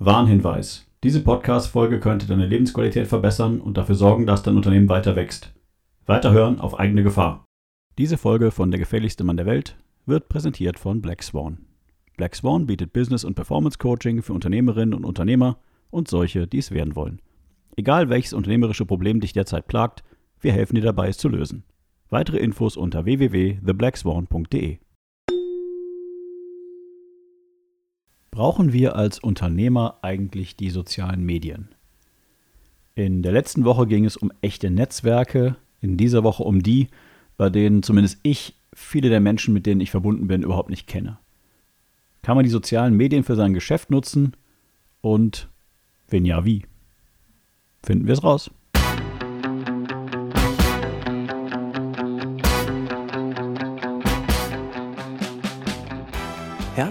Warnhinweis. Diese Podcast-Folge könnte deine Lebensqualität verbessern und dafür sorgen, dass dein Unternehmen weiter wächst. Weiterhören auf eigene Gefahr. Diese Folge von Der gefährlichste Mann der Welt wird präsentiert von Black Swan. Black Swan bietet Business- und Performance-Coaching für Unternehmerinnen und Unternehmer und solche, die es werden wollen. Egal welches unternehmerische Problem dich derzeit plagt, wir helfen dir dabei, es zu lösen. Weitere Infos unter www.theblackswan.de. Brauchen wir als Unternehmer eigentlich die sozialen Medien? In der letzten Woche ging es um echte Netzwerke, in dieser Woche um die, bei denen zumindest ich viele der Menschen, mit denen ich verbunden bin, überhaupt nicht kenne. Kann man die sozialen Medien für sein Geschäft nutzen? Und wenn ja, wie? Finden wir es raus.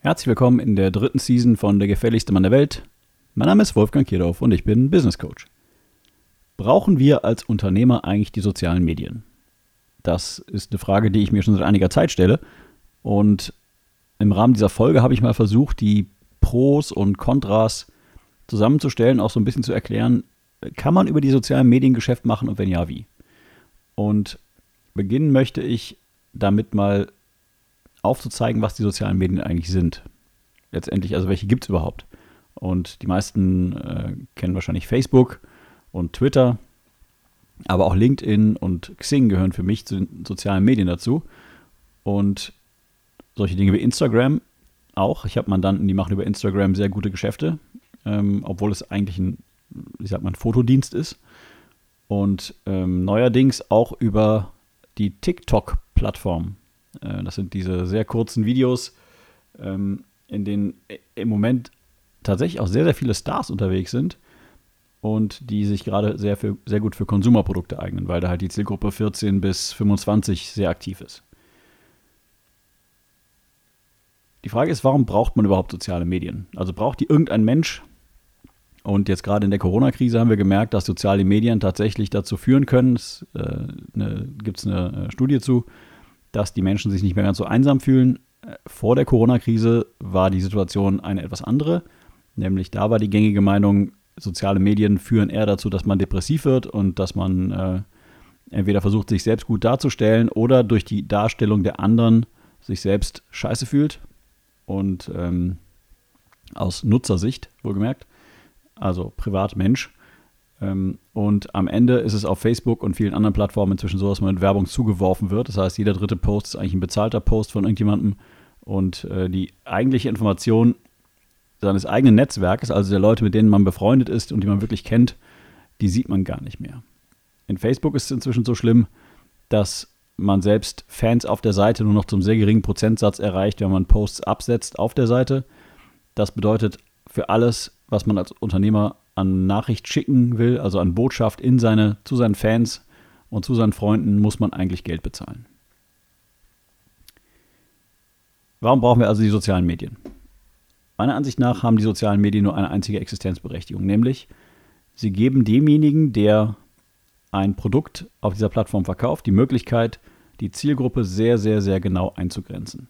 Herzlich willkommen in der dritten Season von Der gefährlichste Mann der Welt. Mein Name ist Wolfgang Kierdorf und ich bin Business Coach. Brauchen wir als Unternehmer eigentlich die sozialen Medien? Das ist eine Frage, die ich mir schon seit einiger Zeit stelle. Und im Rahmen dieser Folge habe ich mal versucht, die Pros und Kontras zusammenzustellen, auch so ein bisschen zu erklären, kann man über die sozialen Medien Geschäft machen und wenn ja, wie? Und beginnen möchte ich damit mal aufzuzeigen, was die sozialen Medien eigentlich sind. Letztendlich, also welche gibt es überhaupt? Und die meisten äh, kennen wahrscheinlich Facebook und Twitter, aber auch LinkedIn und Xing gehören für mich zu den sozialen Medien dazu. Und solche Dinge wie Instagram auch. Ich habe Mandanten, die machen über Instagram sehr gute Geschäfte, ähm, obwohl es eigentlich ein, ich sag mal, Fotodienst ist. Und ähm, neuerdings auch über die TikTok-Plattform. Äh, das sind diese sehr kurzen Videos, ähm, in denen im Moment tatsächlich auch sehr, sehr viele Stars unterwegs sind und die sich gerade sehr, für, sehr gut für Konsumerprodukte eignen, weil da halt die Zielgruppe 14 bis 25 sehr aktiv ist. Die Frage ist, warum braucht man überhaupt soziale Medien? Also braucht die irgendein Mensch? Und jetzt gerade in der Corona-Krise haben wir gemerkt, dass soziale Medien tatsächlich dazu führen können, es äh, ne, gibt es eine Studie zu, dass die Menschen sich nicht mehr ganz so einsam fühlen. Vor der Corona-Krise war die Situation eine etwas andere. Nämlich da war die gängige Meinung, soziale Medien führen eher dazu, dass man depressiv wird und dass man äh, entweder versucht, sich selbst gut darzustellen oder durch die Darstellung der anderen sich selbst scheiße fühlt. Und ähm, aus Nutzersicht, wohlgemerkt, also Privatmensch, und am Ende ist es auf Facebook und vielen anderen Plattformen inzwischen so, dass man mit Werbung zugeworfen wird. Das heißt, jeder dritte Post ist eigentlich ein bezahlter Post von irgendjemandem. Und äh, die eigentliche Information seines eigenen Netzwerkes, also der Leute, mit denen man befreundet ist und die man wirklich kennt, die sieht man gar nicht mehr. In Facebook ist es inzwischen so schlimm, dass man selbst Fans auf der Seite nur noch zum sehr geringen Prozentsatz erreicht, wenn man Posts absetzt auf der Seite. Das bedeutet, für alles, was man als Unternehmer an Nachricht schicken will, also an Botschaft in seine, zu seinen Fans und zu seinen Freunden, muss man eigentlich Geld bezahlen. Warum brauchen wir also die sozialen Medien? Meiner Ansicht nach haben die sozialen Medien nur eine einzige Existenzberechtigung, nämlich sie geben demjenigen, der ein Produkt auf dieser Plattform verkauft, die Möglichkeit, die Zielgruppe sehr, sehr, sehr genau einzugrenzen.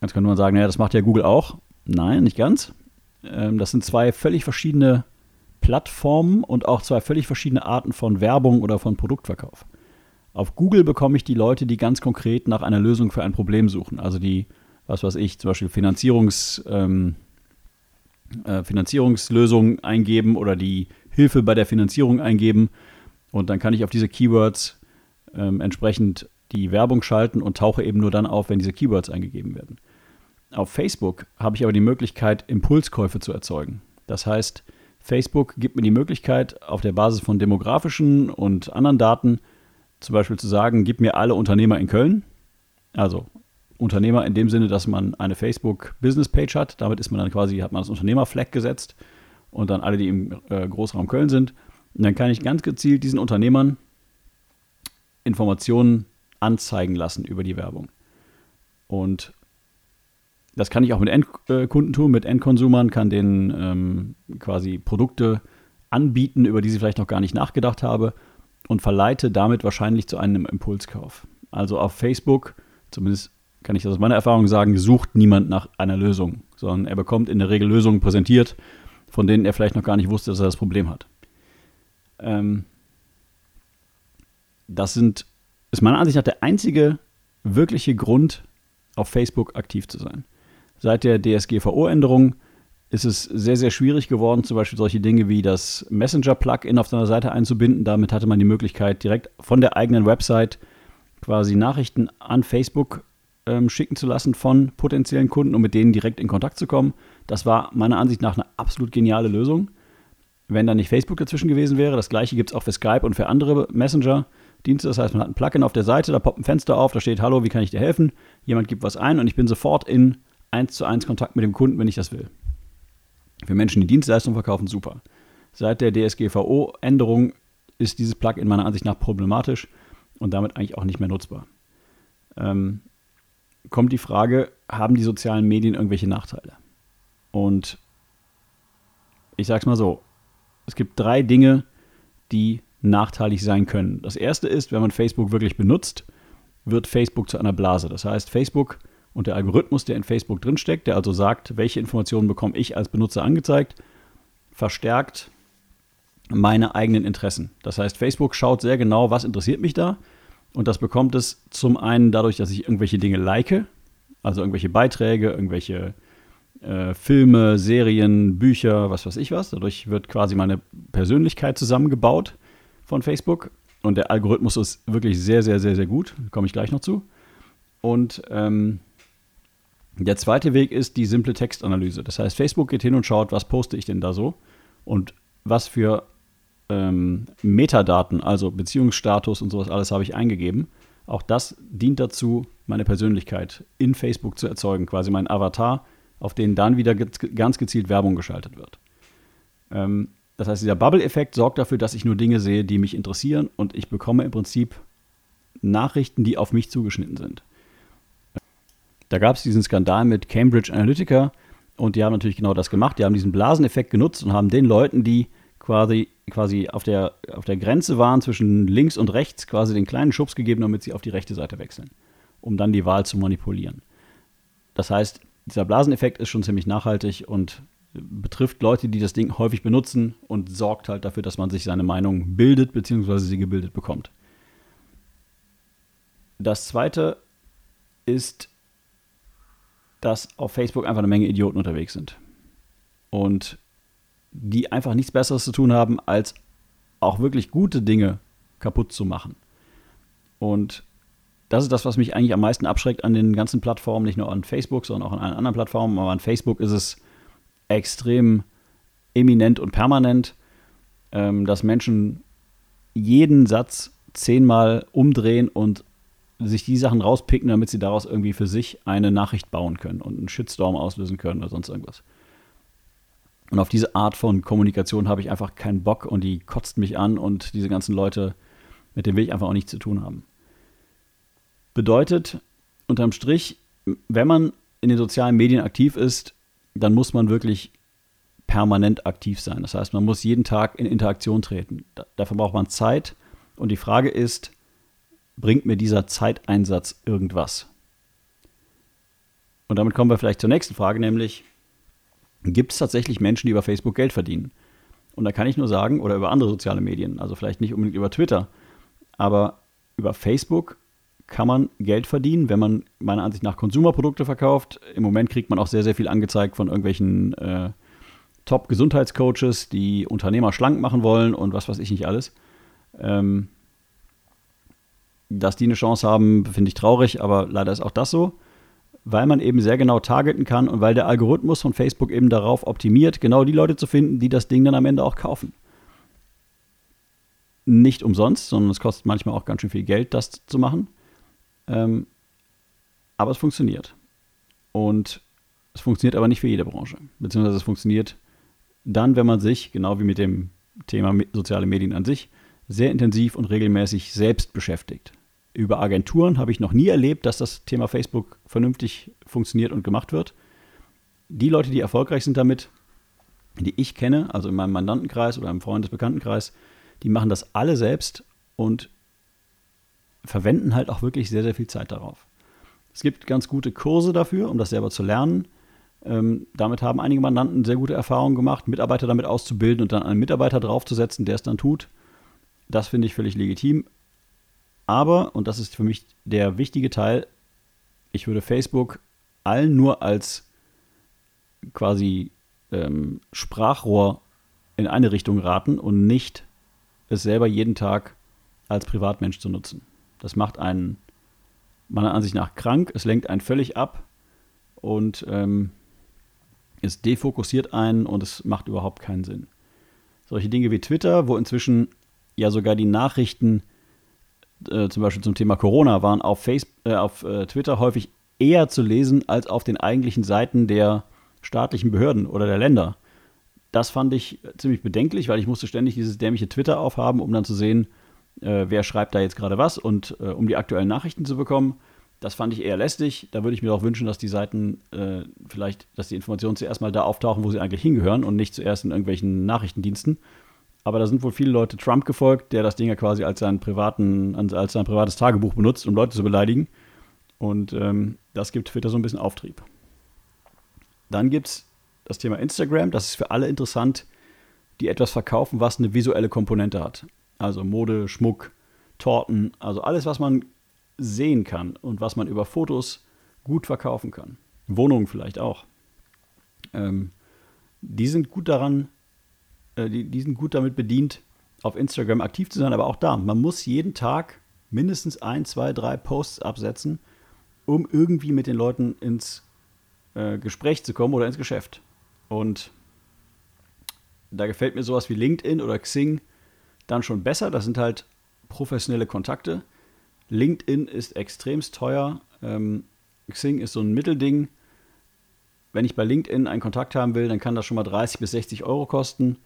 Jetzt könnte man sagen, naja, das macht ja Google auch. Nein, nicht ganz. Ähm, das sind zwei völlig verschiedene Plattformen und auch zwei völlig verschiedene Arten von Werbung oder von Produktverkauf. Auf Google bekomme ich die Leute, die ganz konkret nach einer Lösung für ein Problem suchen. Also die, was weiß ich, zum Beispiel Finanzierungs, ähm, äh, Finanzierungslösungen eingeben oder die Hilfe bei der Finanzierung eingeben. Und dann kann ich auf diese Keywords ähm, entsprechend die Werbung schalten und tauche eben nur dann auf, wenn diese Keywords eingegeben werden. Auf Facebook habe ich aber die Möglichkeit, Impulskäufe zu erzeugen. Das heißt, Facebook gibt mir die Möglichkeit, auf der Basis von demografischen und anderen Daten zum Beispiel zu sagen, gib mir alle Unternehmer in Köln. Also Unternehmer in dem Sinne, dass man eine Facebook-Business-Page hat. Damit ist man dann quasi, hat man das Unternehmer-Flag gesetzt und dann alle, die im äh, Großraum Köln sind. Und dann kann ich ganz gezielt diesen Unternehmern Informationen anzeigen lassen über die Werbung. Und das kann ich auch mit Endkunden tun, mit Endkonsumern, kann denen ähm, quasi Produkte anbieten, über die sie vielleicht noch gar nicht nachgedacht habe und verleite damit wahrscheinlich zu einem Impulskauf. Also auf Facebook, zumindest kann ich das aus meiner Erfahrung sagen, sucht niemand nach einer Lösung, sondern er bekommt in der Regel Lösungen präsentiert, von denen er vielleicht noch gar nicht wusste, dass er das Problem hat. Ähm, das sind, ist meiner Ansicht nach der einzige wirkliche Grund, auf Facebook aktiv zu sein. Seit der DSGVO-Änderung ist es sehr, sehr schwierig geworden, zum Beispiel solche Dinge wie das Messenger-Plugin auf seiner Seite einzubinden. Damit hatte man die Möglichkeit, direkt von der eigenen Website quasi Nachrichten an Facebook ähm, schicken zu lassen von potenziellen Kunden, um mit denen direkt in Kontakt zu kommen. Das war meiner Ansicht nach eine absolut geniale Lösung. Wenn da nicht Facebook dazwischen gewesen wäre, das gleiche gibt es auch für Skype und für andere Messenger-Dienste. Das heißt, man hat ein Plugin auf der Seite, da poppt ein Fenster auf, da steht Hallo, wie kann ich dir helfen? Jemand gibt was ein und ich bin sofort in 1 zu 1 Kontakt mit dem Kunden, wenn ich das will. Für Menschen, die Dienstleistungen verkaufen, super. Seit der DSGVO-Änderung ist dieses Plugin meiner Ansicht nach problematisch und damit eigentlich auch nicht mehr nutzbar. Ähm, kommt die Frage, haben die sozialen Medien irgendwelche Nachteile? Und ich sage es mal so, es gibt drei Dinge, die nachteilig sein können. Das erste ist, wenn man Facebook wirklich benutzt, wird Facebook zu einer Blase. Das heißt, Facebook und der Algorithmus, der in Facebook drinsteckt, der also sagt, welche Informationen bekomme ich als Benutzer angezeigt, verstärkt meine eigenen Interessen. Das heißt, Facebook schaut sehr genau, was interessiert mich da. Und das bekommt es zum einen dadurch, dass ich irgendwelche Dinge like, also irgendwelche Beiträge, irgendwelche äh, Filme, Serien, Bücher, was weiß ich was. Dadurch wird quasi meine Persönlichkeit zusammengebaut von Facebook. Und der Algorithmus ist wirklich sehr, sehr, sehr, sehr gut. Komme ich gleich noch zu. Und ähm, der zweite Weg ist die simple Textanalyse. Das heißt, Facebook geht hin und schaut, was poste ich denn da so und was für ähm, Metadaten, also Beziehungsstatus und sowas alles habe ich eingegeben. Auch das dient dazu, meine Persönlichkeit in Facebook zu erzeugen, quasi mein Avatar, auf den dann wieder ganz gezielt Werbung geschaltet wird. Ähm, das heißt, dieser Bubble-Effekt sorgt dafür, dass ich nur Dinge sehe, die mich interessieren und ich bekomme im Prinzip Nachrichten, die auf mich zugeschnitten sind. Da gab es diesen Skandal mit Cambridge Analytica und die haben natürlich genau das gemacht. Die haben diesen Blaseneffekt genutzt und haben den Leuten, die quasi, quasi auf, der, auf der Grenze waren zwischen links und rechts, quasi den kleinen Schubs gegeben, damit sie auf die rechte Seite wechseln, um dann die Wahl zu manipulieren. Das heißt, dieser Blaseneffekt ist schon ziemlich nachhaltig und betrifft Leute, die das Ding häufig benutzen und sorgt halt dafür, dass man sich seine Meinung bildet bzw. sie gebildet bekommt. Das zweite ist dass auf Facebook einfach eine Menge Idioten unterwegs sind. Und die einfach nichts Besseres zu tun haben, als auch wirklich gute Dinge kaputt zu machen. Und das ist das, was mich eigentlich am meisten abschreckt an den ganzen Plattformen, nicht nur an Facebook, sondern auch an allen anderen Plattformen. Aber an Facebook ist es extrem eminent und permanent, ähm, dass Menschen jeden Satz zehnmal umdrehen und sich die Sachen rauspicken, damit sie daraus irgendwie für sich eine Nachricht bauen können und einen Shitstorm auslösen können oder sonst irgendwas. Und auf diese Art von Kommunikation habe ich einfach keinen Bock und die kotzt mich an und diese ganzen Leute, mit denen will ich einfach auch nichts zu tun haben. Bedeutet, unterm Strich, wenn man in den sozialen Medien aktiv ist, dann muss man wirklich permanent aktiv sein. Das heißt, man muss jeden Tag in Interaktion treten. dafür braucht man Zeit. Und die Frage ist, bringt mir dieser Zeiteinsatz irgendwas? Und damit kommen wir vielleicht zur nächsten Frage, nämlich, gibt es tatsächlich Menschen, die über Facebook Geld verdienen? Und da kann ich nur sagen, oder über andere soziale Medien, also vielleicht nicht unbedingt über Twitter, aber über Facebook kann man Geld verdienen, wenn man meiner Ansicht nach Konsumerprodukte verkauft. Im Moment kriegt man auch sehr, sehr viel angezeigt von irgendwelchen äh, Top-Gesundheitscoaches, die Unternehmer schlank machen wollen und was weiß ich nicht alles. Ähm, dass die eine Chance haben, finde ich traurig, aber leider ist auch das so, weil man eben sehr genau targeten kann und weil der Algorithmus von Facebook eben darauf optimiert, genau die Leute zu finden, die das Ding dann am Ende auch kaufen. Nicht umsonst, sondern es kostet manchmal auch ganz schön viel Geld, das zu machen. Ähm, aber es funktioniert. Und es funktioniert aber nicht für jede Branche. Beziehungsweise es funktioniert dann, wenn man sich, genau wie mit dem Thema soziale Medien an sich, sehr intensiv und regelmäßig selbst beschäftigt. Über Agenturen habe ich noch nie erlebt, dass das Thema Facebook vernünftig funktioniert und gemacht wird. Die Leute, die erfolgreich sind damit, die ich kenne, also in meinem Mandantenkreis oder im Freundesbekanntenkreis, die machen das alle selbst und verwenden halt auch wirklich sehr, sehr viel Zeit darauf. Es gibt ganz gute Kurse dafür, um das selber zu lernen. Ähm, damit haben einige Mandanten sehr gute Erfahrungen gemacht, Mitarbeiter damit auszubilden und dann einen Mitarbeiter draufzusetzen, der es dann tut. Das finde ich völlig legitim. Aber, und das ist für mich der wichtige Teil, ich würde Facebook allen nur als quasi ähm, Sprachrohr in eine Richtung raten und nicht es selber jeden Tag als Privatmensch zu nutzen. Das macht einen meiner Ansicht nach krank, es lenkt einen völlig ab und ähm, es defokussiert einen und es macht überhaupt keinen Sinn. Solche Dinge wie Twitter, wo inzwischen ja sogar die Nachrichten äh, zum Beispiel zum Thema Corona waren auf, Facebook, äh, auf äh, Twitter häufig eher zu lesen als auf den eigentlichen Seiten der staatlichen Behörden oder der Länder. Das fand ich ziemlich bedenklich, weil ich musste ständig dieses dämliche Twitter aufhaben, um dann zu sehen, äh, wer schreibt da jetzt gerade was und äh, um die aktuellen Nachrichten zu bekommen. Das fand ich eher lästig. Da würde ich mir auch wünschen, dass die Seiten äh, vielleicht, dass die Informationen zuerst mal da auftauchen, wo sie eigentlich hingehören und nicht zuerst in irgendwelchen Nachrichtendiensten. Aber da sind wohl viele Leute Trump gefolgt, der das Ding ja quasi als, seinen privaten, als sein privates Tagebuch benutzt, um Leute zu beleidigen. Und ähm, das gibt Twitter so ein bisschen Auftrieb. Dann gibt es das Thema Instagram. Das ist für alle interessant, die etwas verkaufen, was eine visuelle Komponente hat. Also Mode, Schmuck, Torten, also alles, was man sehen kann und was man über Fotos gut verkaufen kann. Wohnungen vielleicht auch. Ähm, die sind gut daran, äh, die, die sind gut damit bedient, auf Instagram aktiv zu sein, aber auch da, man muss jeden Tag mindestens ein, zwei, drei Posts absetzen, um irgendwie mit den Leuten ins äh, Gespräch zu kommen oder ins Geschäft. Und da gefällt mir sowas wie LinkedIn oder Xing dann schon besser. Das sind halt professionelle Kontakte. LinkedIn ist extremst teuer. Ähm, Xing ist so ein Mittelding. Wenn ich bei LinkedIn einen Kontakt haben will, dann kann das schon mal 30 bis 60 Euro kosten.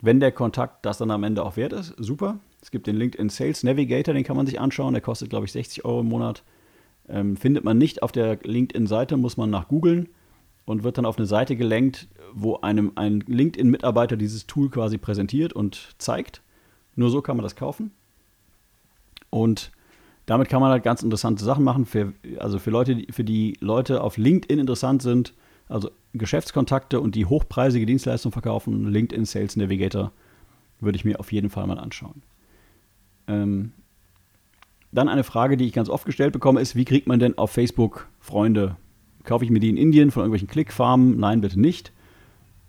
Wenn der Kontakt das dann am Ende auch wert ist, super. Es gibt den LinkedIn Sales Navigator, den kann man sich anschauen. Der kostet, glaube ich, 60 Euro im Monat. Ähm, findet man nicht auf der LinkedIn-Seite, muss man nach googeln und wird dann auf eine Seite gelenkt, wo einem ein LinkedIn-Mitarbeiter dieses Tool quasi präsentiert und zeigt. Nur so kann man das kaufen. Und damit kann man halt ganz interessante Sachen machen. Für, also für Leute, für die Leute auf LinkedIn interessant sind, also Geschäftskontakte und die hochpreisige Dienstleistungen verkaufen, LinkedIn Sales Navigator würde ich mir auf jeden Fall mal anschauen. Ähm, dann eine Frage, die ich ganz oft gestellt bekomme, ist, wie kriegt man denn auf Facebook Freunde? Kaufe ich mir die in Indien von irgendwelchen Klickfarmen? Nein, bitte nicht.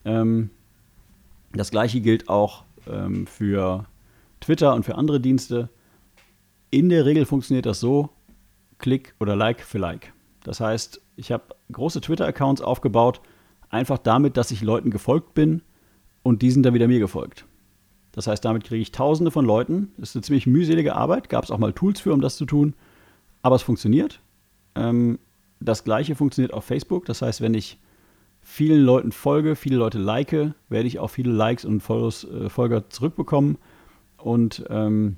Ähm, das gleiche gilt auch ähm, für Twitter und für andere Dienste. In der Regel funktioniert das so, Klick oder Like für Like. Das heißt, ich habe große Twitter-Accounts aufgebaut, einfach damit, dass ich Leuten gefolgt bin und die sind dann wieder mir gefolgt. Das heißt, damit kriege ich tausende von Leuten. Das ist eine ziemlich mühselige Arbeit, gab es auch mal Tools für, um das zu tun, aber es funktioniert. Ähm, das gleiche funktioniert auf Facebook. Das heißt, wenn ich vielen Leuten folge, viele Leute like, werde ich auch viele Likes und Follows, äh, Folger zurückbekommen. Und ähm,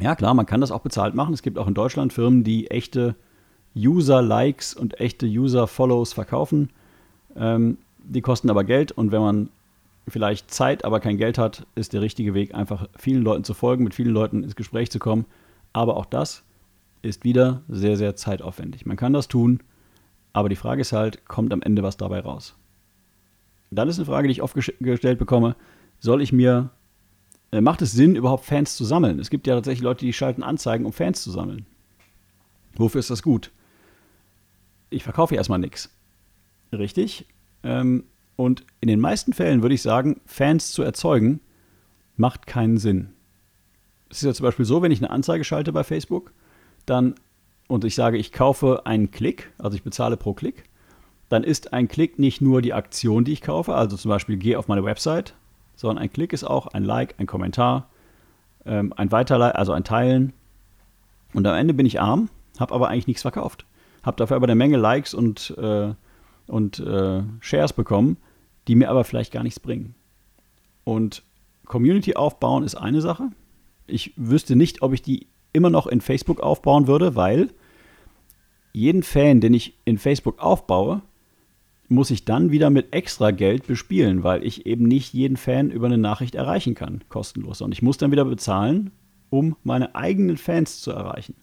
ja, klar, man kann das auch bezahlt machen. Es gibt auch in Deutschland Firmen, die echte User-Likes und echte User-Follows verkaufen. Ähm, die kosten aber Geld und wenn man vielleicht Zeit, aber kein Geld hat, ist der richtige Weg, einfach vielen Leuten zu folgen, mit vielen Leuten ins Gespräch zu kommen. Aber auch das ist wieder sehr, sehr zeitaufwendig. Man kann das tun, aber die Frage ist halt, kommt am Ende was dabei raus? Dann ist eine Frage, die ich oft gestellt bekomme, soll ich mir, äh, macht es Sinn, überhaupt Fans zu sammeln? Es gibt ja tatsächlich Leute, die schalten Anzeigen, um Fans zu sammeln. Wofür ist das gut? Ich verkaufe erstmal nichts. Richtig. Ähm, und in den meisten Fällen würde ich sagen, Fans zu erzeugen, macht keinen Sinn. Es ist ja zum Beispiel so, wenn ich eine Anzeige schalte bei Facebook, dann und ich sage, ich kaufe einen Klick, also ich bezahle pro Klick, dann ist ein Klick nicht nur die Aktion, die ich kaufe, also zum Beispiel gehe auf meine Website, sondern ein Klick ist auch ein Like, ein Kommentar, ähm, ein Weiterleiten, also ein Teilen. Und am Ende bin ich arm, habe aber eigentlich nichts verkauft. Habe dafür aber eine Menge Likes und, äh, und äh, Shares bekommen, die mir aber vielleicht gar nichts bringen. Und Community aufbauen ist eine Sache. Ich wüsste nicht, ob ich die immer noch in Facebook aufbauen würde, weil jeden Fan, den ich in Facebook aufbaue, muss ich dann wieder mit extra Geld bespielen, weil ich eben nicht jeden Fan über eine Nachricht erreichen kann, kostenlos. Und ich muss dann wieder bezahlen, um meine eigenen Fans zu erreichen.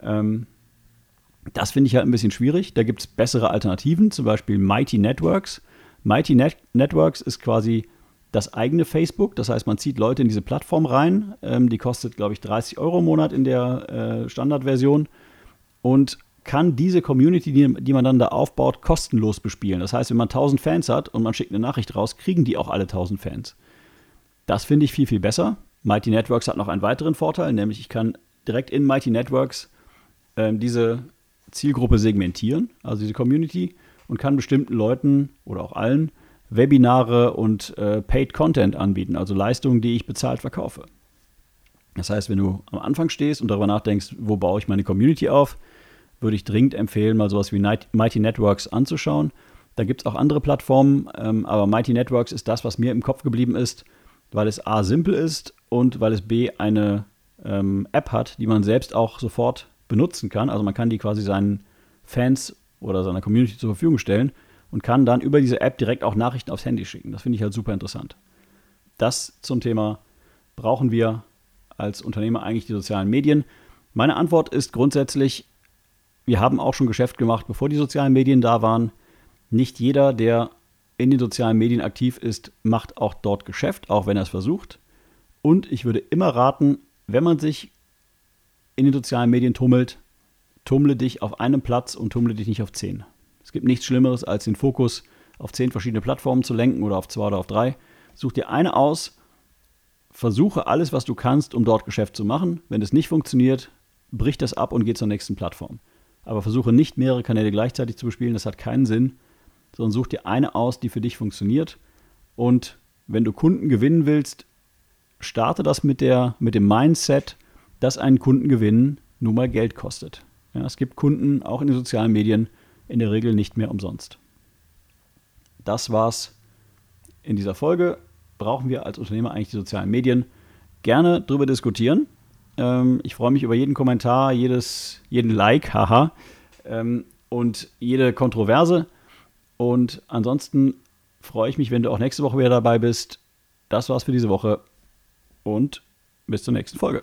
Ähm, das finde ich halt ein bisschen schwierig. Da gibt es bessere Alternativen, zum Beispiel Mighty Networks. Mighty Net Networks ist quasi das eigene Facebook. Das heißt, man zieht Leute in diese Plattform rein. Ähm, die kostet, glaube ich, 30 Euro im Monat in der äh, Standardversion. Und kann diese Community, die, die, man dann da aufbaut, kostenlos bespielen. Das heißt, wenn man 1000 Fans hat und man schickt eine Nachricht raus, kriegen die auch alle 1000 Fans. Das finde ich viel, viel besser. Mighty Networks hat noch einen weiteren Vorteil, nämlich ich kann direkt in Mighty Networks äh, diese Zielgruppe segmentieren, also diese Community, und kann bestimmten Leuten oder auch allen Webinare und äh, Paid Content anbieten, also Leistungen, die ich bezahlt verkaufe. Das heißt, wenn du am Anfang stehst und darüber nachdenkst, wo baue ich meine Community auf, würde ich dringend empfehlen, mal sowas wie Mighty Networks anzuschauen. Da gibt es auch andere Plattformen, ähm, aber Mighty Networks ist das, was mir im Kopf geblieben ist, weil es A simpel ist und weil es B eine ähm, App hat, die man selbst auch sofort benutzen kann. Also man kann die quasi seinen Fans oder seiner Community zur Verfügung stellen und kann dann über diese App direkt auch Nachrichten aufs Handy schicken. Das finde ich halt super interessant. Das zum Thema, brauchen wir als Unternehmer eigentlich die sozialen Medien? Meine Antwort ist grundsätzlich, wir haben auch schon Geschäft gemacht, bevor die sozialen Medien da waren. Nicht jeder, der in den sozialen Medien aktiv ist, macht auch dort Geschäft, auch wenn er es versucht. Und ich würde immer raten, wenn man sich in den sozialen Medien tummelt, tummle dich auf einem Platz und tummle dich nicht auf zehn. Es gibt nichts Schlimmeres, als den Fokus auf zehn verschiedene Plattformen zu lenken oder auf zwei oder auf drei. Such dir eine aus, versuche alles, was du kannst, um dort Geschäft zu machen. Wenn es nicht funktioniert, brich das ab und geh zur nächsten Plattform. Aber versuche nicht mehrere Kanäle gleichzeitig zu bespielen, das hat keinen Sinn, sondern such dir eine aus, die für dich funktioniert. Und wenn du Kunden gewinnen willst, starte das mit, der, mit dem Mindset, dass ein Kundengewinn nun mal Geld kostet. Ja, es gibt Kunden auch in den sozialen Medien in der Regel nicht mehr umsonst. Das war's in dieser Folge. Brauchen wir als Unternehmer eigentlich die sozialen Medien? Gerne darüber diskutieren. Ähm, ich freue mich über jeden Kommentar, jedes, jeden Like, haha, ähm, und jede Kontroverse. Und ansonsten freue ich mich, wenn du auch nächste Woche wieder dabei bist. Das war's für diese Woche und bis zur nächsten Folge.